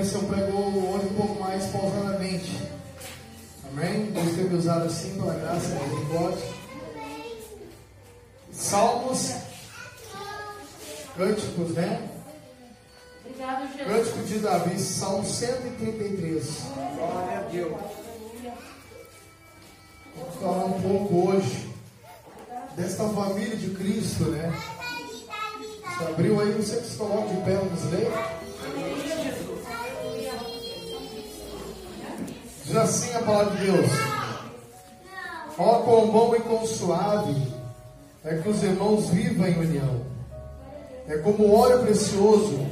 ver se eu prego hoje um pouco mais pausadamente. Amém? Deus tem me usado assim pela graça e misericórdia. Salmos, cânticos, né? Obrigado, Jesus. Cântico de Davi, Salmo 133. Glória a Deus. Vamos falar um pouco hoje desta família de Cristo, né? Você abriu aí, você que se coloca de pé, vamos ler? Diz assim a palavra de Deus: Ó, quão bom e quão suave. É que os irmãos vivam em união. É como óleo precioso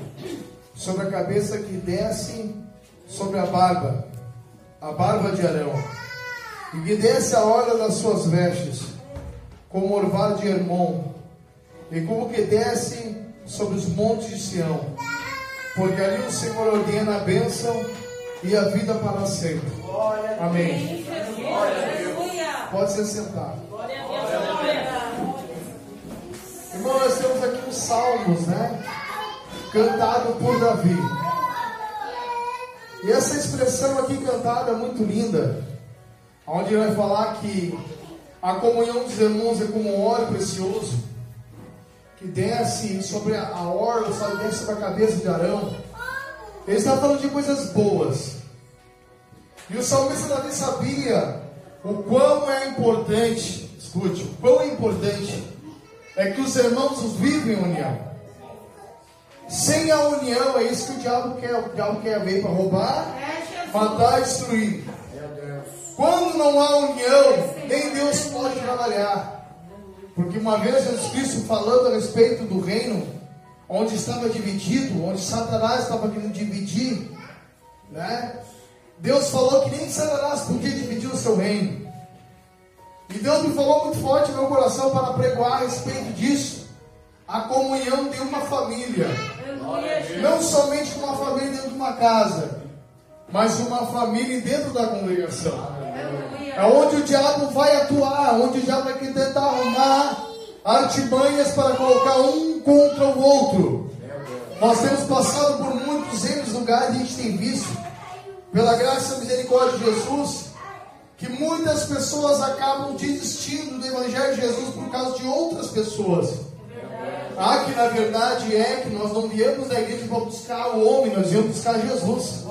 sobre a cabeça que desce sobre a barba, a barba de Arão, e que desce a orla das suas vestes, como orvalho de Hermon, e como que desce sobre os montes de Sião, porque ali o Senhor ordena a bênção e a vida para sempre. Amém. Pode se sentar. Irmão, nós temos aqui os salmos, né? Cantado por Davi. E essa expressão aqui cantada é muito linda. Onde ele vai falar que a comunhão dos irmãos é como um óleo precioso que desce sobre a a orla, sabe, desce sobre a cabeça de Arão. Ele está falando de coisas boas. E o salmista Davi sabia o quão é importante, escute, o quão é importante é que os irmãos vivem em união. Sem a união, é isso que o diabo quer. O diabo quer ver para roubar, É, matar e destruir. Quando não há união, nem Deus pode trabalhar. Porque uma vez Jesus Cristo falando a respeito do reino, onde estava dividido, onde Satanás estava querendo dividir, né? Deus falou que nem Satanás podia dividir o seu reino. E Deus me falou muito forte no meu coração para pregoar a respeito disso. A comunhão de uma família. Não somente uma família dentro de uma casa, mas uma família dentro da congregação. É onde o diabo vai atuar, onde o diabo vai tentar arrumar artimanhas para colocar um contra o outro. Nós temos passado por muitos erros lugares e a gente tem visto, pela graça e misericórdia de Jesus, que muitas pessoas acabam desistindo do Evangelho de Jesus por causa de outras pessoas. Ah, que na verdade é que nós não viemos da igreja para buscar o homem, nós viemos buscar Jesus.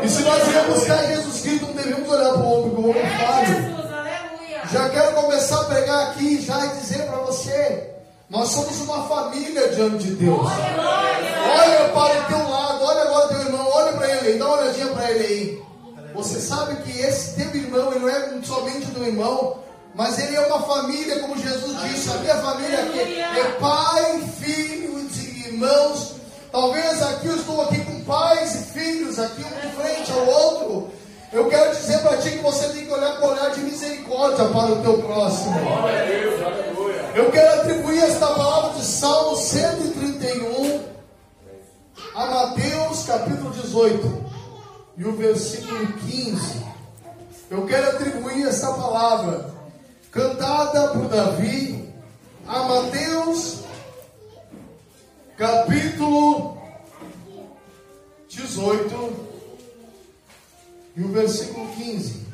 E se nós viemos buscar Jesus Cristo, não devemos olhar para o homem como o homem É, falho. Já quero começar a pregar aqui já e dizer para você: nós somos uma família diante de Deus. Olha para o teu lado, olha agora teu irmão, olha para ele aí, dá uma olhadinha para ele aí. Você sabe que esse teu irmão, ele não é somente teu irmão, mas ele é uma família, como Jesus disse. A minha família aqui é pai, filhos e irmãos. Talvez aqui eu estou aqui com pais e filhos, aqui um de frente ao outro. Eu quero dizer para ti que você tem que olhar com olhar de misericórdia para o teu próximo. Eu quero atribuir esta palavra de Salmo 131 a Mateus capítulo 18 e o versículo 15. Eu quero atribuir esta palavra cantada por Davi a Mateus capítulo 18 e o versículo 15.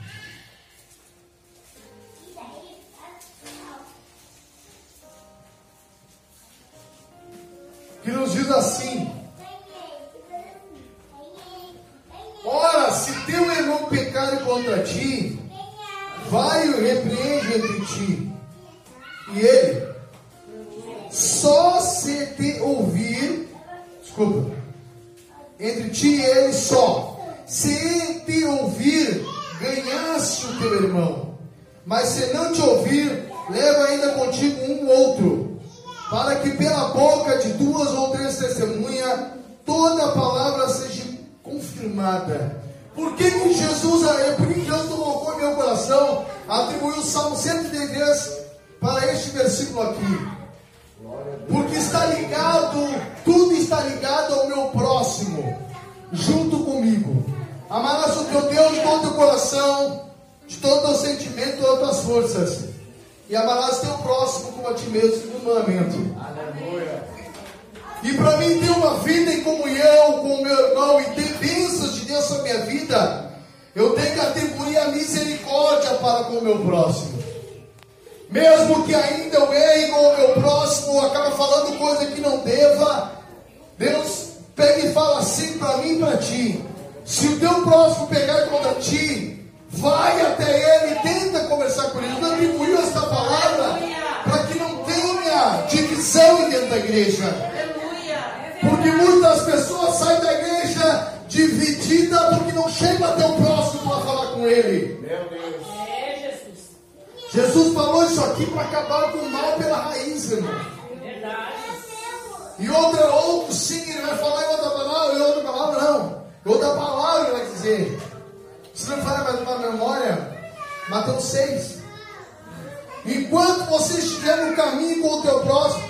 Todas as tuas forças. E amarás teu próximo como a ti mesmo, segundo o mandamento. Aleluia. E para mim ter uma vida em comunhão com o meu irmão e ter bênção Deus sobre a minha vida, eu tenho que atribuir a misericórdia para com o meu próximo. Mesmo que ainda eu erre com o meu próximo, acaba falando coisa que não deva, Deus pega e fala assim para mim e para ti. Se o teu próximo pegar contra ti, vai até ele, tenta conversar com ele. Deus atribuiu esta palavra para que não tenha divisão dentro da igreja. Porque muitas pessoas saem da igreja dividida porque não chegam até o próximo para falar com ele. Meu Deus. É, Jesus. Jesus falou isso aqui para acabar com o mal pela raiz, irmão. Verdade. E outra, outro sim, ele vai falar em outra palavra, em outra palavra não. Outra palavra ele vai dizer. Se não falar mais uma memória, Mateus 6. Enquanto você estiver no caminho com o teu próximo,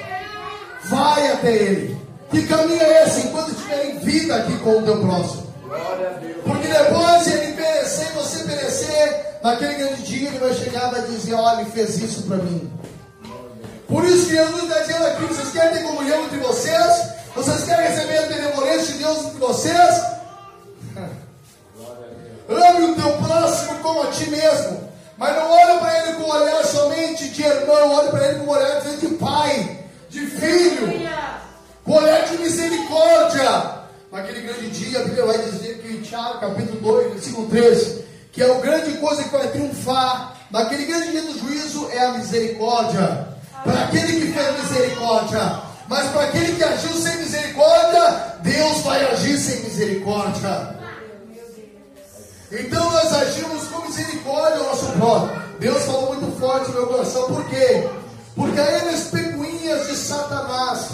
vai até ele. Que caminho é esse? Enquanto estiver em vida aqui com o teu próximo. Porque depois ele perecer, você perecer, naquele grande dia ele vai chegar e vai dizer, olha, ele fez isso para mim. Por isso que Jesus está dizendo aqui, vocês querem ter comunhão entre vocês? Vocês querem receber a benevolência de Deus entre vocês? Ame o teu próximo como a ti mesmo. Mas não olhe para ele com um olhar somente de irmão, olhe para ele com um olhar de pai, de filho, com olhar de misericórdia. Naquele grande dia, a Bíblia vai dizer que em Tiago, capítulo 2, versículo 13, que a grande coisa que vai triunfar naquele grande dia do juízo é a misericórdia. Para aquele que fez misericórdia, mas para aquele que agiu sem misericórdia, Deus vai agir sem misericórdia. Então nós agimos com misericórdia ao nosso próximo. Deus falou muito forte no meu coração, por quê? Porque nas pecuinhas de Satanás,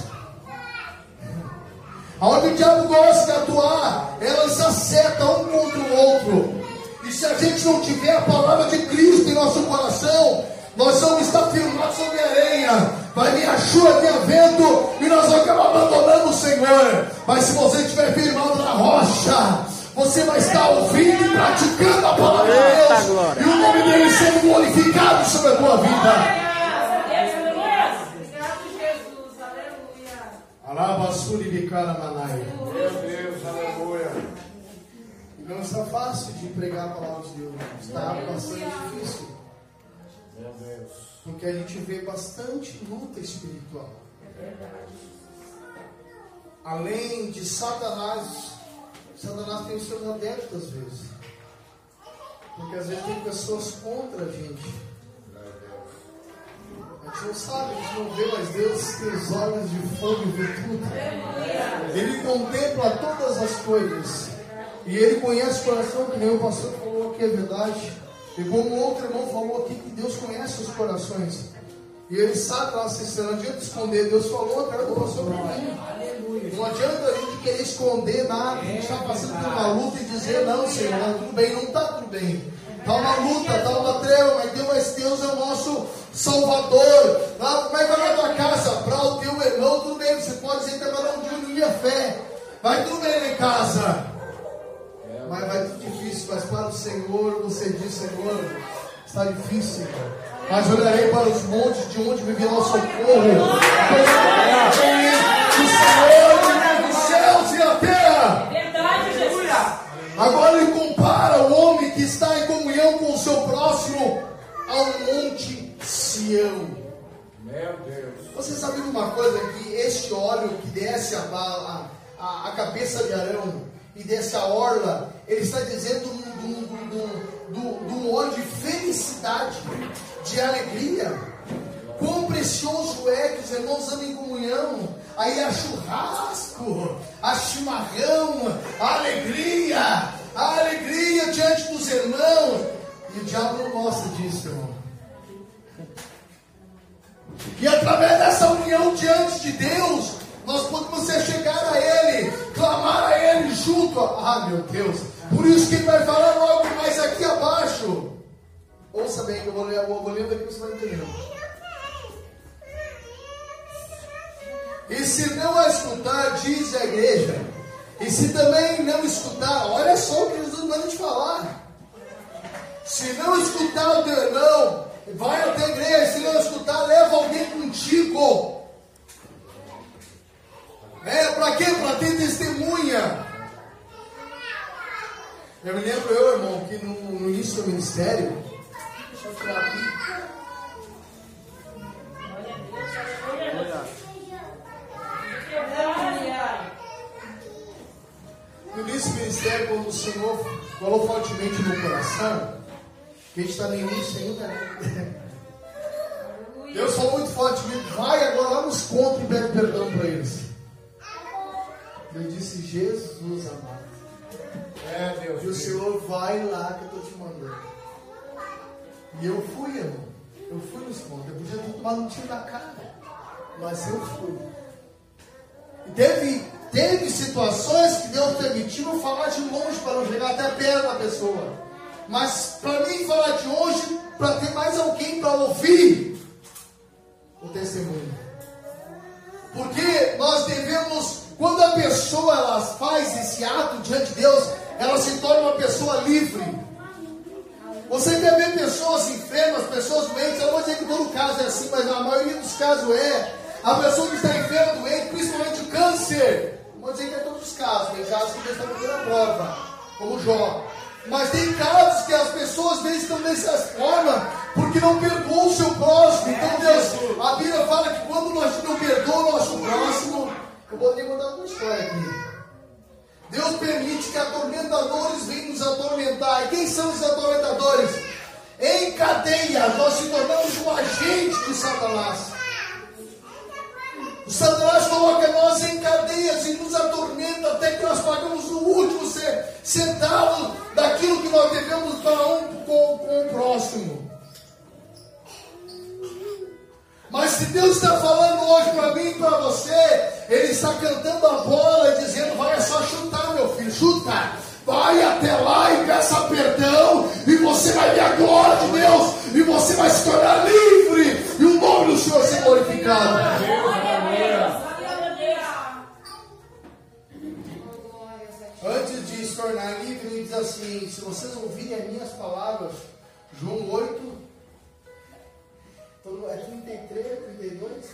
aonde o diabo gosta de atuar, elas acertam um contra o outro. E se a gente não tiver a palavra de Cristo em nosso coração, nós vamos estar firmados sobre a areia. Vai vir a chuva, vir a vento, e nós vamos acabar abandonando o Senhor. Mas se você estiver firmado na rocha, você vai estar ouvindo e praticando a palavra de Deus. glória. E o nome dele sendo glorificado sobre a tua vida. Aleluia. Obrigado, Jesus. Aleluia. Alabasuri bicara manaia. Meu Deus, aleluia. Não está fácil de pregar a palavra de Deus. Está bastante difícil. Meu Deus. Porque a gente vê bastante luta espiritual. Além de Satanás, Satanás tem os seus adeptos às vezes. Porque às vezes tem pessoas contra a gente. A gente não sabe, a gente não vê, mas Deus tem os olhos de fogo e vê tudo. Ele contempla todas as coisas. E ele conhece o coração, que nem o pastor falou aqui, é verdade. E como outro irmão falou aqui, que Deus conhece os corações. E ele sabe lá, se não adianta esconder. Deus falou através do pastor para mim. Não adianta a gente querer esconder nada. A gente está passando por uma luta e dizer, não, Senhor, tá tudo bem, não está tudo bem. Está uma luta, está uma treva, mas Deus, mas Deus é o nosso Salvador. Ah, como é que vai na tua casa? Para o teu irmão, tudo bem, você pode dizer que cada um diminuir a fé. Vai tudo bem em casa. Mas vai tudo difícil, mas para o Senhor, você diz, Senhor, está difícil. Mas olharei para os montes de onde me virá o socorro. O Senhor criou os céus e a terra. Verdade, Jesus. Agora ele compara o homem que está em comunhão com o seu próximo ao monte Sião. Meu Deus. Você sabe de uma coisa? Que este óleo que desce a, a, a, a cabeça de Arão e desce a orla, ele está dizendo do, do, do, do, do óleo de felicidade, de alegria. Quão precioso é que os irmãos andam em comunhão. Aí há churrasco, há chimarrão, há alegria, há alegria diante dos irmãos. E o diabo não gosta disso, irmão. E através dessa união diante de Deus, nós podemos chegar a Ele, clamar a Ele junto. Ah, meu Deus. Por isso que Ele vai falar logo mais aqui abaixo. Ouça bem, que eu vou ler, eu vou ler daqui você vai entender. E se não escutar, diz a igreja. E se também não escutar, olha só o que Jesus manda te falar. Se não escutar o teu irmão, vai até a igreja. Se não escutar, leva alguém contigo. É, para quê? Para ter testemunha. Eu me lembro, eu, irmão, que no, no início do ministério, deixa eu tirar aqui. No início do ministério, quando o Senhor falou fortemente no coração, que a gente está no início ainda, né? Deus falou muito fortemente, vai agora lá nos contos e pede perdão para eles. Eu disse, Jesus amado. É, Deus. E o Senhor vai lá que eu estou te mandando. E eu fui, irmão. Eu fui nos pontos. Eu podia ter tomado um tiro na cara. Mas eu fui. E teve, teve situações que Deus permitiu falar de longe para não chegar até perto da pessoa. Mas para mim falar de longe, para ter mais alguém para ouvir o testemunho. Porque nós devemos, quando a pessoa ela faz esse ato diante de Deus, ela se torna uma pessoa livre. Você quer ver pessoas enfermas, pessoas doentes, eu não vou dizer que todo caso é assim, mas a maioria dos casos é. A pessoa que está enferma, doente, principalmente o câncer. Não vou dizer que é todos os casos, tem casos que Deus está botando a prova, como Jó. Mas tem casos que as pessoas estão dessa forma porque não perdoam o seu próximo. Então Deus, a Bíblia fala que quando nós não perdoamos o nosso próximo, eu vou que contar uma história aqui. Deus permite que atormentadores venham nos atormentar. E quem são os atormentadores? Em cadeia, nós se tornamos um agente de Satanás. O Satanás coloca nós em cadeias e nos atormenta até que nós pagamos o último centavo daquilo que nós devemos para um com, com o próximo. Mas se Deus está falando hoje para mim e para você, Ele está cantando a bola e dizendo: vai é só chutar, meu filho, chuta. Vai até lá e peça perdão, e você vai ver a glória de Deus, e você vai se tornar livre, e o nome do Senhor ser glorificado. Antes de se tornar livre, ele diz assim: se vocês ouvirem as minhas palavras, João 8, é 33, 32,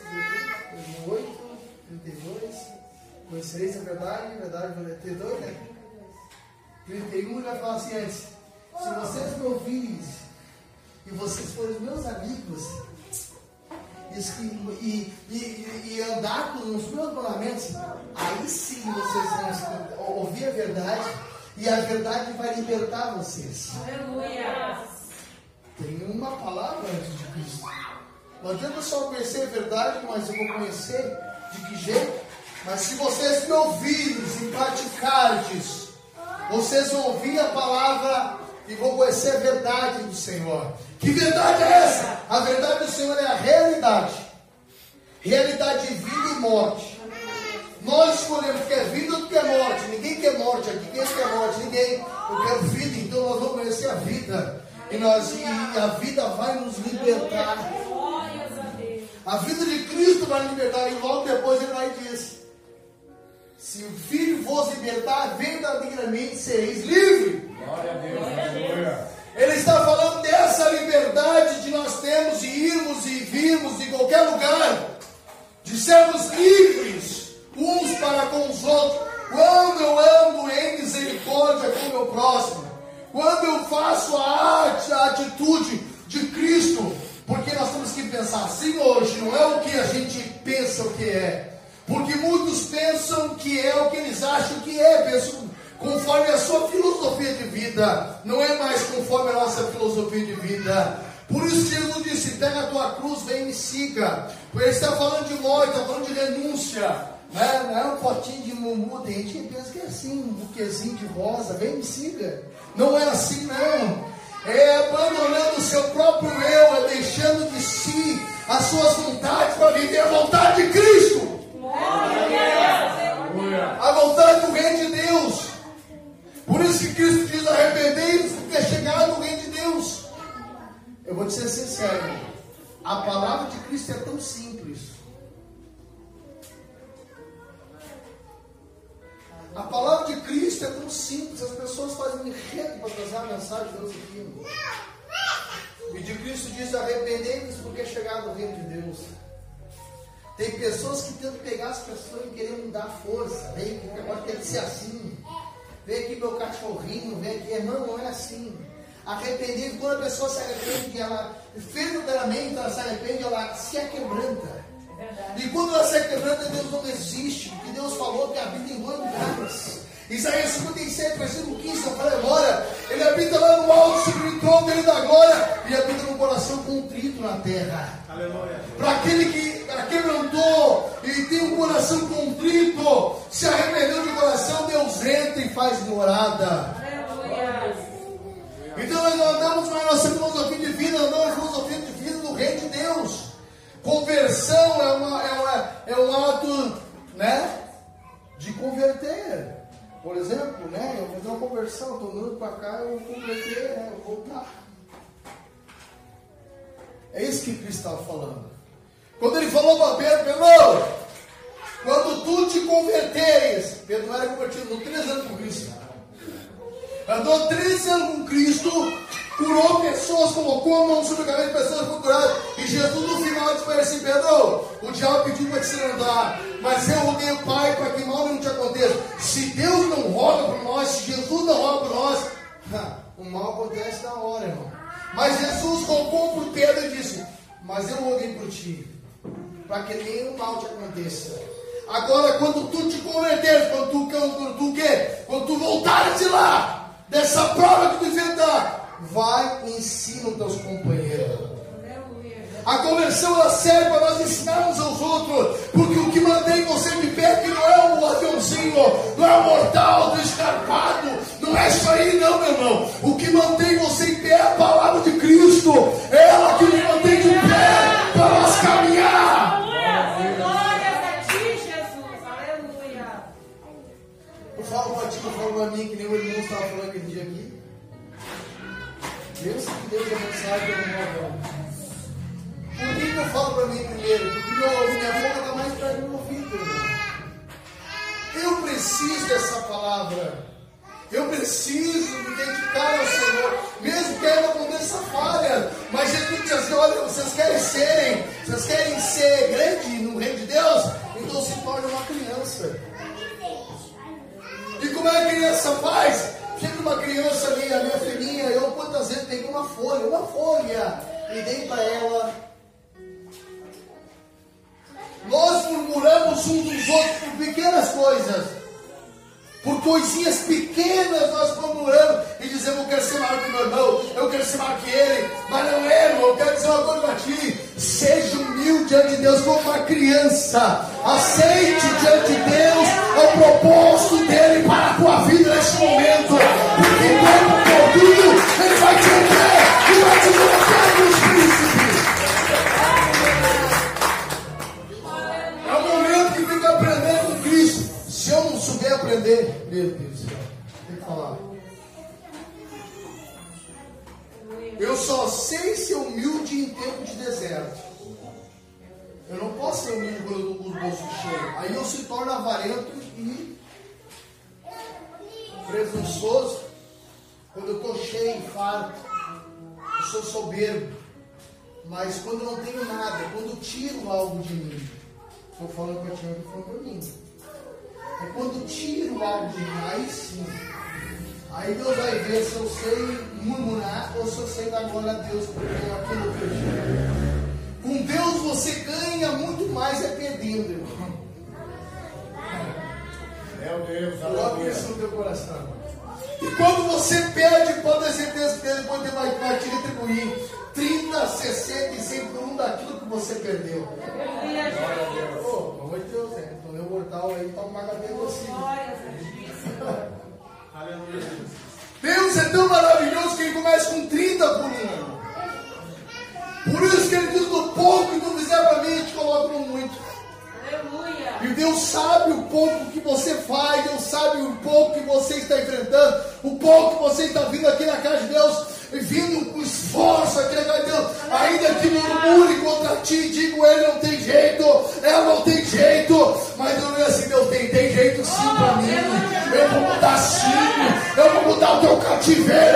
8, 32. Conhecereis a verdade, a verdade vai 32, né? 31 ele vai falar assim antes. Se vocês me ouvirem e vocês forem meus amigos e, e, e, andar com os meus mandamentos, aí sim vocês vão ouvir a verdade e a verdade vai libertar vocês. Aleluia. Tem uma palavra antes de Cristo. Não adianta só conhecer a verdade, mas eu vou conhecer de que jeito? Mas se vocês me ouvirem e praticardes, vocês vão ouvir a palavra e vão conhecer a verdade do Senhor. Que verdade é essa? A verdade do Senhor é a realidade. Realidade de vida e morte. Nós escolhemos que é vida ou que é morte. Ninguém quer morte aqui. Quem quer morte? Ninguém. Eu quero vida, então nós vamos conhecer a vida. E, nós, e a vida vai nos libertar. A vida de Cristo vai libertar. E logo depois ele vai dizer: Se o Filho vos libertar, verdadeiramente sereis livres. Buquezinho de rosa, vem me siga. Não é assim, não é abandonando o seu próprio eu, é deixando de si as suas vontades para viver a vontade de Cristo. A vontade do reino de Deus. Por isso que Cristo diz: arrependei-vos, porque é chegado o reino de Deus. Eu vou te ser sincero, a palavra de Cristo é tão simples. A palavra Cristo é tão simples, as pessoas fazem enredo para trazer a mensagem de Deus aqui. E de Cristo diz: arrependei-vos porque é chegado o reino de Deus. Tem pessoas que tentam pegar as pessoas e querer mudar a força, né? que agora tem que ser assim. vem aqui meu cachorrinho, vem aqui. Não, não é assim. Arrepender, quando a pessoa se arrepende, ela verdadeiramente ela se arrepende, ela se aquebranta. E quando ela se quebranta, Deus não existe, porque Deus falou que habita em duas lugares. Isaías 57, versículo 15, eu falei agora, ele habita lá no alto, sobre o trono dele da glória, e habita no coração contrito na terra. Para aquele que quebrantou e tem um coração contrito, se arrependeu de coração, Deus entra e faz morada. Aleluia. Então nós não andamos na nossa filosofia de vida, andamos na filosofia de vida do reino de Deus. Conversão é, uma, é, uma, é um ato né, de converter. Por exemplo, né, eu vou fazer uma conversão, estou andando para cá, eu vou converter, né, eu vou voltar. É isso que Cristo estava falando. Quando ele falou para Pedro, Pedro, quando tu te converteres, Pedro era convertido, não três anos com Cristo. Andou três anos com Cristo, curou pessoas, colocou a mão sobre a cabeça de pessoas foram curadas. E Jesus no final disse para assim, Pedro, o diabo pediu para te se andar, mas eu roguei o Pai para que mal não te aconteça. Se Deus não roga por nós, se Jesus não roga por nós, o mal acontece na hora, irmão. Mas Jesus rogou por Pedro e disse, mas eu roguei por ti, para que nenhum mal te aconteça. Agora, quando tu te converteres, quando tu, quando tu, quê? Quando tu voltares de lá, dessa prova que tu enfrentar, vai e ensina os teus companheiros. A conversão ela serve para nós ensinarmos aos outros, porque o que mantém você de pé que não é o aviãozinho, não é o mortal do escarpado, não é isso aí não, meu irmão. O que mantém você em pé é a palavra de Cristo, é ela que nos mantém de pé para nós caminhar. Glórias a ti, Jesus. Aleluia. Eu falo para ti, eu falo para mim, que nem o irmão estava falando aquele dia aqui. Deus que Deus é mensagem do meu avô. Por que, que eu falo para mim primeiro? Porque meu, minha boca está mais perto do meu ouvido. Eu preciso dessa palavra. Eu preciso me dedicar ao Senhor, mesmo que ainda aconteça falha. Mas Jesus diz assim: olha, vocês querem serem, vocês querem ser grande no reino de Deus? Então se torne uma criança. E como é que a criança faz? Chega uma criança ali, a minha filhinha, eu quantas vezes? Peguei uma folha, uma folha, e dei para ela. Nós murmuramos uns dos outros por pequenas coisas. Por coisinhas pequenas nós murmuramos e dizemos, eu quero ser maior que meu irmão, eu quero ser maior que ele, mas não é, irmão, eu quero dizer uma coisa para ti, seja humilde diante de Deus como uma criança, aceite diante de Deus o propósito dele para a tua vida neste momento, porque tempo todinho ele vai te ver e vai te colocar nos príncipes. É o momento que fica aprendendo com Cristo. Se eu não souber aprender, meu Deus do céu, tem que falar. Eu só sei ser humilde em tempo de deserto. Eu não posso ser humilde quando eu estou com os bolsos cheios. Aí eu se torno avarento e Eu sou soberbo. Mas quando eu não tenho nada, quando tiro algo de mim, estou falando para ti, eu estou falando para mim. É quando tiro algo de mim, aí sim. Aí Deus vai ver se eu sei murmurar ou se eu sei dar glória a Deus por aquilo que eu tiro. Com Deus você ganha muito mais é perdendo, irmão. Meu Deus, Coloque isso no teu coração. E quando você perde, pode ter certeza que Deus pode vai, vai te retribuir 30, 60 e 100 por um daquilo que você perdeu. Aleluia, Jesus. Pô, pelo amor de Deus, né? Então, meu mortal aí toma uma cadeia você. A. Aleluia. Deus é tão maravilhoso que ele começa com 30 por um. Por isso que ele diz: do pouco que tu fizer para mim, eu te coloco no muito. Aleluia. E Deus sabe o pouco que você faz, Deus sabe o pouco que você está enfrentando, o pouco que você está vindo aqui na casa de Deus, e vindo com esforço aqui na casa de Deus, ainda que murmure contra ti, digo, ele não tem jeito, ela não tem jeito, mas eu digo assim, Deus tem, tem jeito sim para mim, eu vou mudar sim, eu vou mudar o teu cativeiro,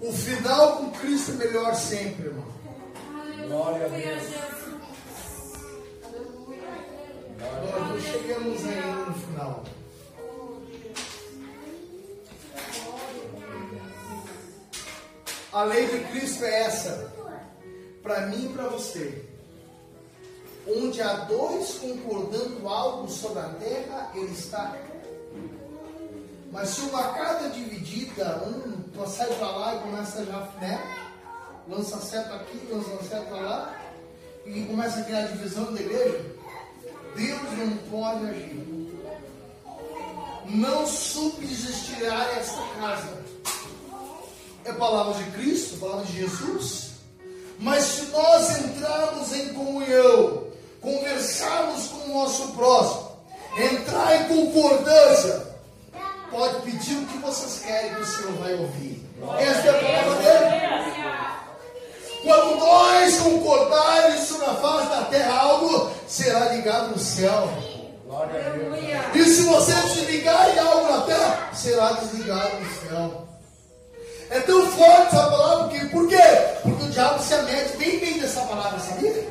O final com Cristo é melhor sempre, irmão. Glória a Deus. Agora não chegamos ainda no final. A lei de Cristo é essa, para mim e para você. Onde há dois concordando algo sobre a terra, ele está. Mas se uma casa dividida, um sai para lá e começa já, né? Lança seta aqui, lança seta lá, e começa a criar divisão da igreja. Deus não pode agir. Não subsistirá esta casa. É palavra de Cristo, palavra de Jesus. Mas se nós entrarmos em comunhão, conversarmos com o nosso próximo, entrar em concordância, pode pedir o que vocês querem que o Senhor vai ouvir. Esta é a palavra dele. Quando nós concordarmos sobre a face da terra, algo será ligado no céu. E se você desligar em algo na terra, será desligado no céu. É tão forte essa palavra, porque, por quê? Porque o diabo se amete bem bem dessa palavra, sabia?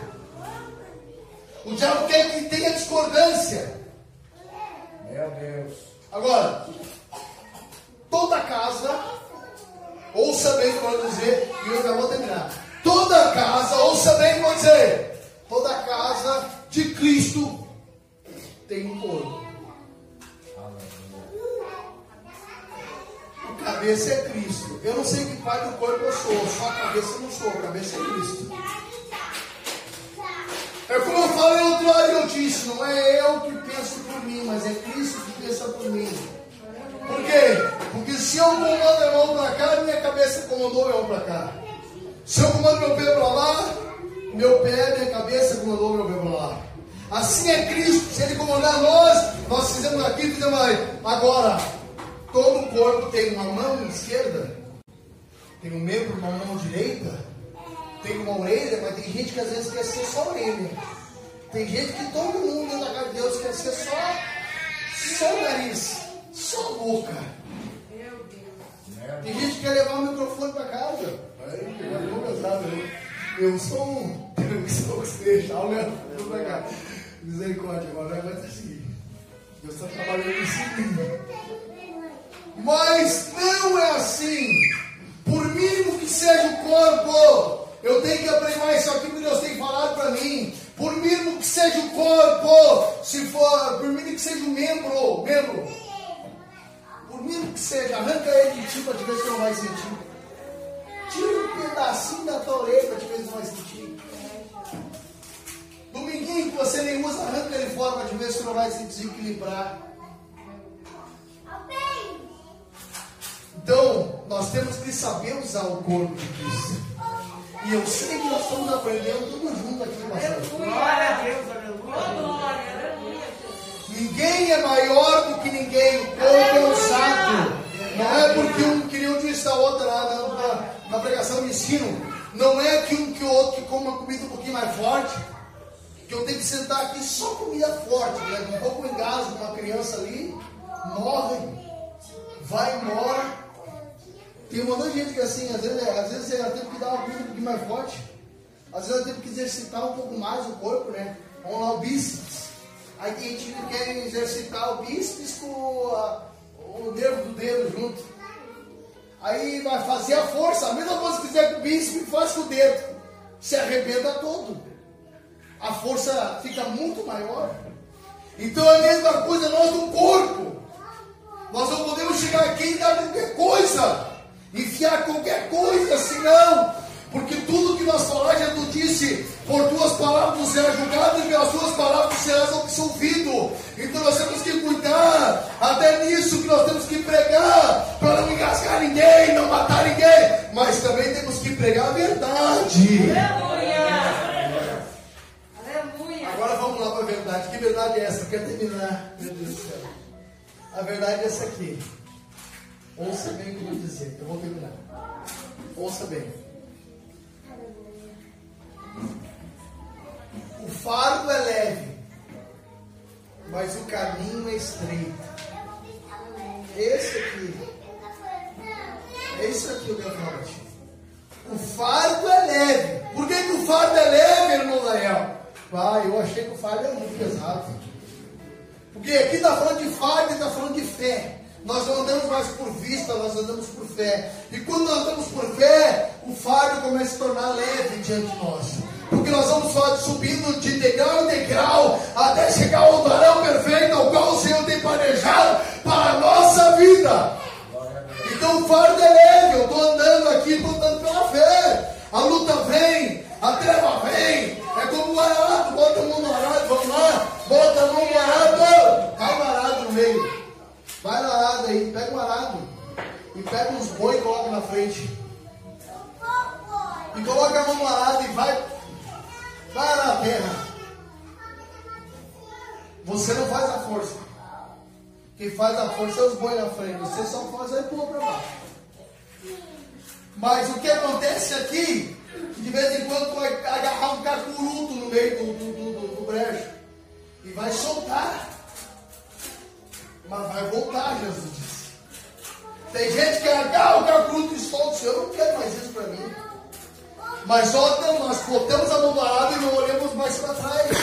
O diabo quer que tenha discordância. Meu Deus. Agora, toda casa, ouça bem o que eu vou dizer, e eu já vou terminar. Toda casa, ouça bem o que eu vou dizer, toda casa de Cristo tem um corpo. O cabeça é Cristo. Eu não sei que parte do corpo eu sou, só a cabeça eu não sou, a cabeça é Cristo. É como eu falei outro lado eu disse, não é eu que penso por mim, mas é Cristo que pensa por mim. Por quê? Porque se eu comando a mão para cá, minha cabeça comandou a mão para cá. Se eu comando meu pé para lá, meu pé, minha cabeça comandou meu pé para lá. Assim é Cristo. Se Ele comandar nós, nós fizemos aqui, fizemos aí. Agora, todo o corpo tem uma mão esquerda, tem um membro, uma mão direita, tem uma orelha, mas tem gente que às vezes quer ser só orelha. Tem gente que todo mundo da casa de Deus quer ser só, só o nariz, só boca. Tem gente que quer levar o microfone para casa. Aí, eu pesado, né? Eu sou um. Eu sou um deixar o Leandro para cá. Misericórdia, agora vai aguenta seguir. Deus está trabalhando em si. Mas não é assim. Por mínimo que seja o corpo, eu tenho que aprender isso aqui que Deus tem falado para mim. Por mínimo que seja o corpo, se for, por mínimo que seja o membro, membro, por mínimo que seja, arranca ele de ti para te ver se não vai sentir. Tira um pedacinho da tua orelha para te ver se tu vai sentir. Dominguinho que você nem usa, arranca ele fora para te ver se não vai se desequilibrar. Então, nós temos que saber usar o corpo de Cristo. E eu sei que nós estamos aprendendo tudo junto aqui, pastor. Glória a Deus, aleluia. Ninguém é maior do que ninguém, o corpo é usado. Não é porque um que nem eu disse a outra lá na, na, pregação me ensino. Não é que um que o outro que come uma comida um pouquinho mais forte. Que eu tenho que sentar aqui só comida forte. Né? Um pouco engasgo uma criança ali, morre, vai embora. Tem um monte de gente que assim, às vezes, às vezes ela tem que dar uma comida um pouquinho mais forte. Às vezes ela tem que exercitar um pouco mais o corpo, né? Vamos lá, o bíceps. Aí tem gente que quer exercitar o bíceps com o nervo do dedo junto. Aí vai fazer a força, a mesma coisa que fizer com o bíceps, faz com o dedo. Se arrebenta todo. A força fica muito maior. Então é a mesma coisa nós do corpo. Nós não podemos chegar aqui e dar qualquer coisa, enfiar qualquer coisa, senão, porque tudo que nós falamos, Jesus disse, por tuas palavras tu serás julgado e pelas tuas palavras serás absolvido. Então nós temos que cuidar, até nisso que nós temos que pregar, para não engasgar ninguém, não matar ninguém, mas também temos que pregar a verdade. Aleluia. Aleluia. Agora vamos lá para a verdade. Que verdade é essa? Eu quero terminar. Meu Deus do céu. A verdade é essa aqui. Ouça bem o que eu vou dizer. Eu vou terminar. Ouça bem. O fardo é leve, mas o caminho é estreito. Esse aqui. É isso aqui o meu norte. O fardo é leve. Por que, que o fardo é leve, irmão Daniel? Pai, eu achei que o fardo é muito pesado. Porque aqui está falando de fardo e está falando de fé. Nós não andamos mais por vista, nós andamos por fé. E quando nós andamos por fé, o fardo começa a se tornar leve diante de nós. Porque nós vamos só subindo de degrau em degrau até chegar ao varão perfeito ao qual o Senhor tem planejado para a nossa vida. Então o fardo é leve, eu estou andando aqui, estou andando pela fé. A luta vem, a treva vem. É como o arado, bota a mão no arado, vamos lá, bota a mão no arado, cai o arado no meio. Vai no arado aí, pega o arado e pega uns boi e coloca na frente. E coloca a mão no arado e vai, vai na terra. Você não faz a força. Quem faz a força é os boi na frente. Você só faz aí pula para baixo. Mas o que acontece aqui, de vez em quando vai agarrar um cacuruto no meio do, do, do, do brejo. E vai soltar. Mas vai voltar, Jesus disse. Tem gente que agarra o cacuruto e solta. Eu não quero mais isso para mim. Mas só nós botamos a mão no arado e não olhamos mais para trás.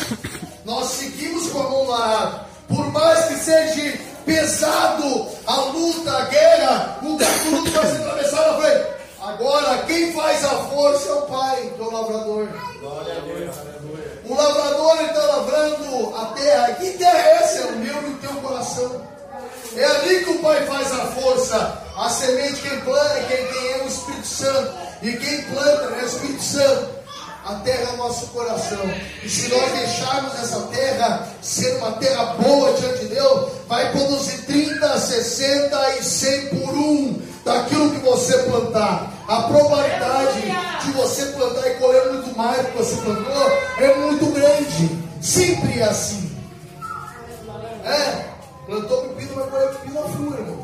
Nós seguimos com a mão no arado. Por mais que seja pesado a luta, a guerra, o cacuruto vai se atravessar na frente. Agora, quem faz a força é o pai do lavrador. Glória a Deus. O lavrador está lavrando a terra. Que terra é essa? É o meu e o teu coração. É ali que o Pai faz a força. A semente quem planta, quem tem é o Espírito Santo. E quem planta é o Espírito Santo. A terra é o nosso coração. E se nós deixarmos essa terra ser uma terra boa diante de Deus, vai produzir 30, 60 e 100 por um daquilo que você plantar. A probabilidade de você plantar e colher muito mais do que você plantou é muito grande. Sempre é assim. É, plantou pepino, vai colher pepino a flor, irmão.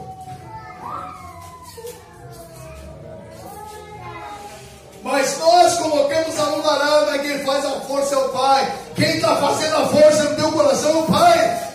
Mas nós colocamos a mão na arada, quem faz a força é o Pai. Quem está fazendo a força no teu coração é o Pai.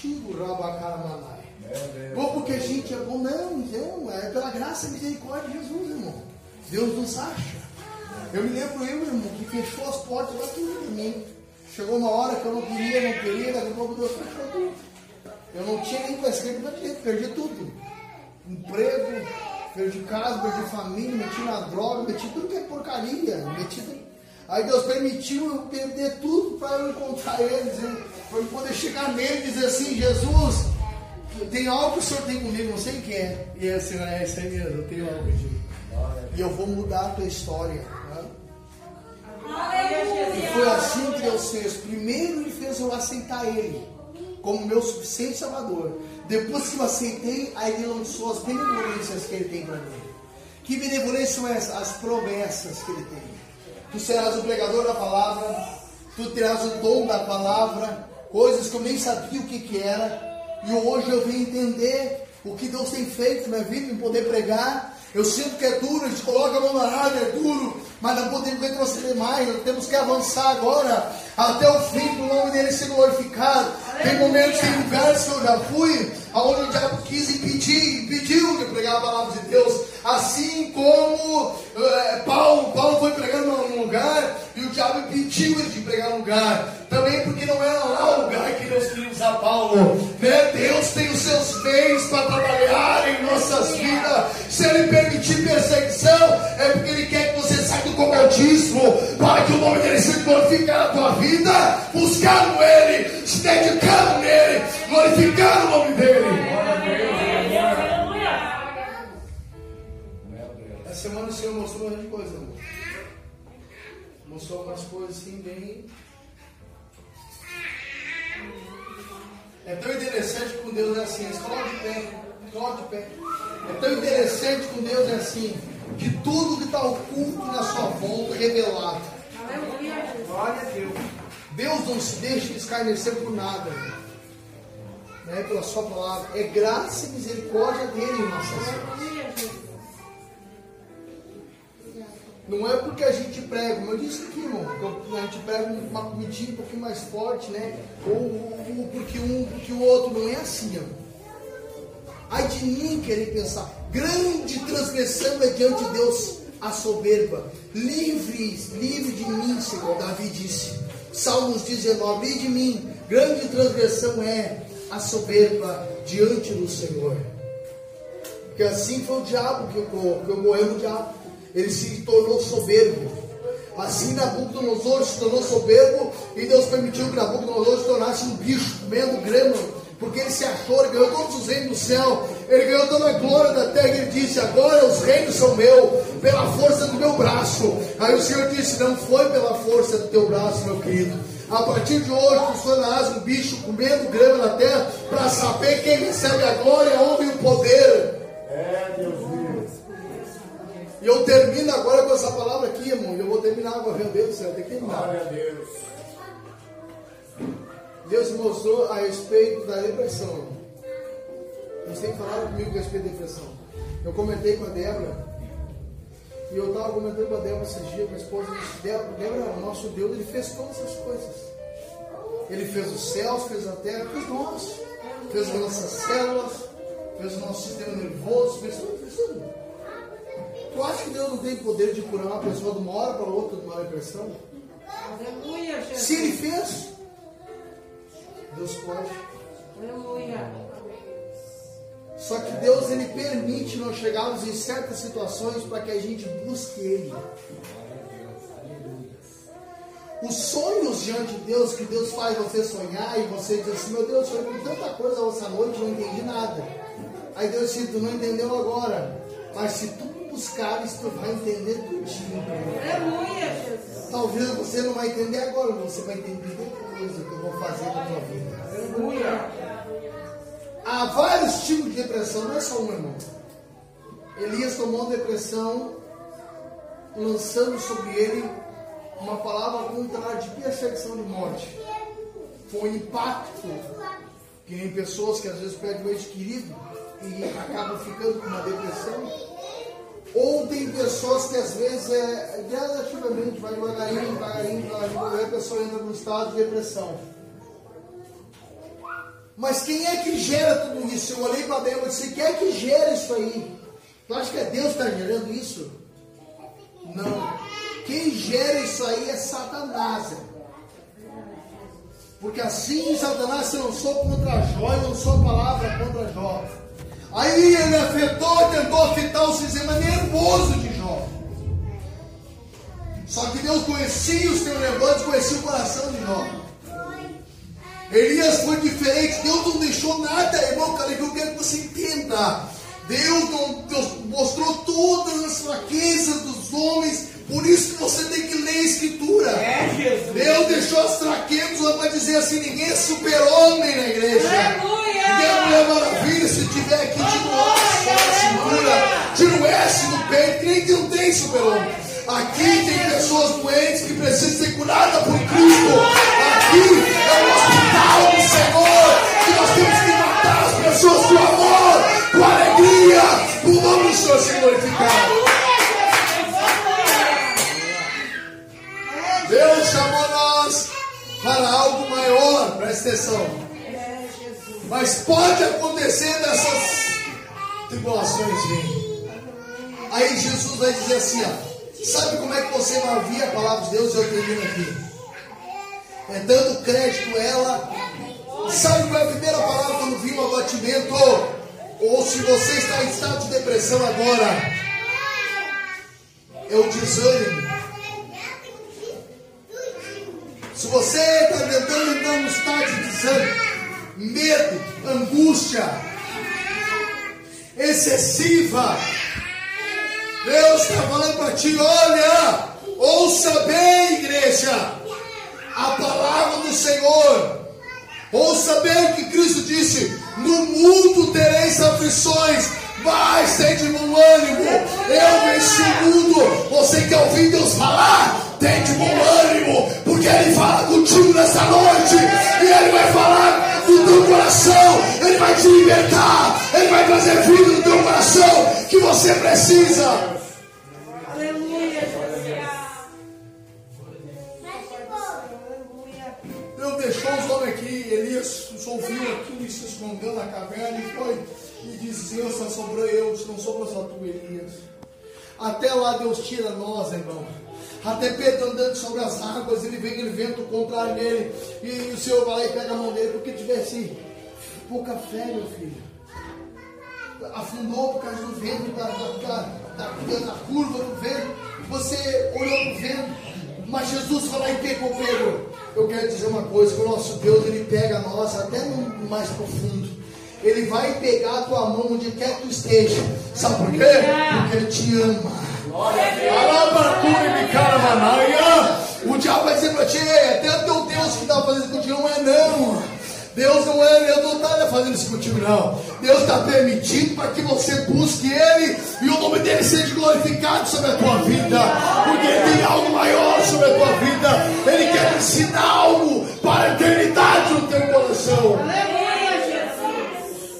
Falar contigo. Rabacalabachá. Meu Deus. Pô, porque a gente é bom. Não, não. É pela graça e misericórdia de Jesus, irmão. Deus nos acha. Eu me lembro eu, irmão, que fechou as portas lá tudo de mim. Chegou uma hora que eu não queria, não queria, daqui a pouco Deus fechou tudo. Eu não tinha nem escrever para direito, perdi tudo. Emprego, perdi casa, perdi família, meti na droga, meti tudo que é porcaria. Meti tudo. Aí Deus permitiu eu perder tudo para eu encontrar Ele, para poder chegar nele e dizer assim, Jesus, tem algo que o Senhor tem comigo, não sei o que é. E é assim, é isso aí mesmo, eu tenho algo a E eu vou mudar a tua história. né? E foi assim que Deus fez. Primeiro Ele fez eu aceitar Ele como meu suficiente Salvador. Depois que eu aceitei, aí Ele lançou as benevolências que Ele tem para mim. Que benevolências são essas? As promessas que Ele tem. Tu serás o pregador da palavra, tu terás o dom da palavra, coisas que eu nem sabia o que, que era. E hoje eu vim entender o que Deus tem feito na minha vida, em poder pregar. Eu sinto que é duro, a gente coloca a mão na área, é duro, mas não podemos retroceder mais, nós temos que avançar agora, até o fim, para o nome dele ser glorificado. Tem momentos, tem lugares que eu já fui, aonde o diabo quis impedir, impediu de pregar a palavra de Deus, assim como é, Paulo, Paulo foi pregar num lugar e o diabo impediu ele de pregar no lugar, também porque não era lá Paulo, né? Deus tem os seus bens para trabalhar em nossas vidas, se ele permitir perseguição, é porque ele quer que você saia do comodismo, para que o nome dele seja glorificado na tua vida, buscando ele, se dedicando nele, glorificando o nome dele. Essa semana o Senhor mostrou uma coisa, amor. Mostrou umas coisas assim bem. É tão interessante com Deus é assim, coloca de pé, coloca de pé. É tão interessante com Deus é assim, que tudo que está oculto na sua volta é revelado. Glória a Deus. Deus não se deixa escarnecer por nada. Né, pela sua palavra. É graça e misericórdia dele em nossas vidas. Não é porque a gente prega, como eu disse aqui, irmão, a gente prega uma comidinha um pouquinho mais forte, né? Ou, ou porque um porque o outro, não é assim, ó. Ai de mim querer pensar, grande transgressão é diante de Deus a soberba. Livre, livre de mim, Senhor, Davi disse. Salmos 19, livre de mim, grande transgressão é a soberba diante do Senhor. Porque assim foi o diabo que eu, que eu morreu o diabo ele se tornou soberbo. Assim Nabucodonosor se tornou soberbo e Deus permitiu que Nabucodonosor se tornasse um bicho comendo grama, porque ele se achou, ele ganhou todos os reinos do céu, ele ganhou toda a glória da terra ele disse: Agora os reinos são meus, pela força do meu braço. Aí o Senhor disse: Não foi pela força do teu braço, meu querido. A partir de hoje, tu tornarás um bicho comendo grama na terra, para saber quem recebe a glória, a honra e o poder. É, Deus. E eu termino agora com essa palavra aqui, irmão. Eu vou terminar agora, meu Deus do céu, tem que terminar. Glória a Deus. Deus mostrou a respeito da depressão. Eles têm falado comigo a respeito da depressão. Eu comentei com a Débora. E eu estava comentando com a Débora esses dias, minha esposa disse, Débora, Débora, o nosso Deus, ele fez todas essas coisas. Ele fez os céus, fez a terra, fez nós. Fez as nossas células, fez o nosso sistema nervoso, fez tudo, fez tudo. Tu acha que Deus não tem poder de curar uma pessoa de uma hora para outra de uma depressão? Aleluia, Jesus. Se ele fez, Deus pode. Aleluia. Só que Deus ele permite nós chegarmos em certas situações para que a gente busque Ele. Os sonhos diante de Deus que Deus faz você sonhar e você diz assim, meu Deus, eu sonhei tanta coisa essa noite, não entendi nada. Aí Deus diz, tu não entendeu agora, mas se tu buscares, tu vai entender tudinho. Aleluia, Jesus. Talvez você não vai entender agora, mas você vai entender depois o que eu vou fazer na tua vida. Aleluia. Há vários tipos de depressão, não é só um, irmão. Elias tomou depressão, lançando sobre ele uma palavra contrária de perseguição de morte. Foi um impacto que em pessoas que às vezes perdem o ente querido e acabam ficando com uma depressão. Ou tem pessoas que às vezes é gradativamente, vai devagarinho, devagarinho, devagarinho, a pessoa entra no estado de depressão. Mas quem é que gera tudo isso? Eu olhei para Deus e disse: quem é que gera isso aí? Tu acha que é Deus que está gerando isso? Não. Quem gera isso aí é Satanás. Porque assim Satanás lançou contra Jó e lançou a palavra contra Jó. Aí ele afetou, tentou afetar o sistema nervoso de Jó. Só que Deus conhecia os teus nervosos, conhecia o coração de Jó. Elias foi diferente, Deus não deixou nada, irmão, cara, que eu quero que você entenda. Deus, mostrou todas as fraquezas dos homens, por isso que você tem que ler a Escritura. É, Jesus. Deus deixou as fraquezas para dizer assim: ninguém é super-homem na igreja. Aleluia. Ninguém é maravilha se tiver aqui, tira laço na cintura, tira um S no peito, que nem não tem super-homem. Aqui tem pessoas doentes que precisam ser curadas por Cristo. Aqui é o hospital do Senhor. E nós temos que matar as pessoas com amor, o Senhor se glorificar. Deus chamou nós para algo maior, presta atenção. Mas pode acontecer dessas tribulações virem. Aí Jesus vai dizer assim: ó, sabe como é que você não ouvir a palavra de Deus? Eu termino aqui. É dando crédito a ela. Sabe qual é a primeira palavra quando viu um abatimento? Ou se você está em estado de depressão agora, é o desânimo. Se você está tentando entrar no estado de desânimo, medo, angústia excessiva, Deus está falando para ti: olha, ouça bem, igreja, a palavra do Senhor. Ouça bem o que Cristo disse: no mundo tereis aflições, mas tem de bom ânimo. Eu venci o mundo. Você quer ouvir Deus falar? Tem de bom ânimo, porque Ele fala contigo nessa noite, e Ele vai falar no teu coração, Ele vai te libertar, Ele vai trazer vida no teu coração que você precisa. Aleluia, Jesus. Aleluia. Deus deixou os homens aqui, Elias ouviu aquilo e se escondeu na caverna e foi e disse, Senhor, só sobrou eu, não sobrou só tu, Elias. Até lá Deus tira nós, irmão. Até Pedro andando sobre as águas, ele vem aquele vento contrário nele, e o Senhor vai lá e pega a mão dele, porque tivesse pouca fé, meu filho. Afundou por causa do vento, da, da, da, da curva do vento. Você olhou para o vento, mas Jesus foi lá e pegou Pedro. Eu quero dizer uma coisa: que o nosso Deus ele pega nós até no mais profundo. Ele vai pegar a tua mão onde quer que tu esteja. Sabe por quê? Porque ele te ama. O diabo vai dizer para ti, é até o teu Deus que está fazendo isso contigo, não é não. Deus não é, Deus não está fazendo isso contigo, não. Deus está permitindo para que você busque Ele e o nome dele seja glorificado sobre a tua vida. Porque Ele tem algo maior sobre a tua vida. Ele quer te ensinar algo para a eternidade no teu coração.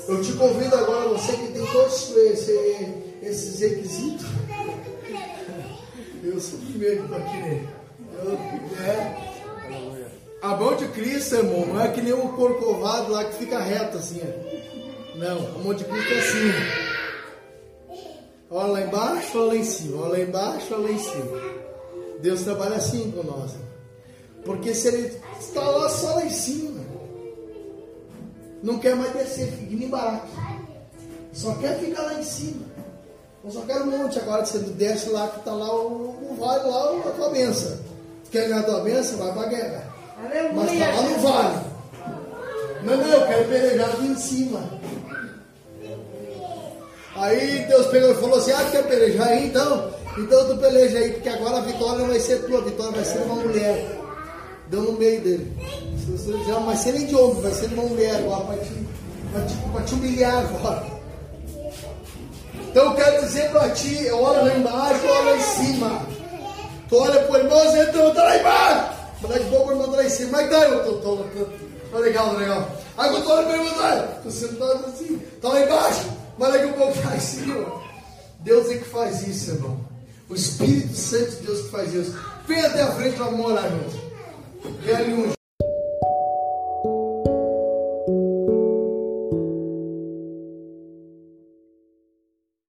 Eu te convido agora, você que tem todos esse- esses requisitos. Eu sou o primeiro que nele. Eu, é. A mão de Cristo, irmão, não é que nem o corcovado lá que fica reto assim. ó. Não, a mão de Cristo é assim. ó. Olha lá embaixo, olha lá em cima. Olha lá embaixo, olha lá em cima. Deus trabalha assim com nós. Porque se ele está lá só lá em cima, não quer mais descer, fica nem barato. Só quer ficar lá em cima. Eu só quero um monte agora que você desce lá, que está lá o, o vale, lá a tua benção. Quer ganhar a tua benção? Vai para a guerra. Mas está lá no vale. Não, não, eu quero pelejar aqui em cima. Aí Deus pegou e falou assim: Ah, quer pelejar aí então? Então tu peleja aí, porque agora a vitória não vai ser tua, a vitória vai ser uma mulher. Deu no meio dele. Já não vai ser nem de homem, vai ser de uma mulher agora, para te, pra te, pra te humilhar agora. Então eu quero dizer para ti, olha lá embaixo, olha lá em cima. Tu olha pro irmão, você entra, tá lá embaixo. Daqui a pouco o irmão tá lá em cima. Mas tá, eu tô, tô, tô, tô legal, tô legal. Aí quando tu olha pro irmão, tá, tô sentado assim, tá lá embaixo. Mas daqui a pouco tá em cima. Deus é que faz isso, irmão. O Espírito Santo de Deus que faz isso. Vem até a frente, vamos orar junto. Vem ali um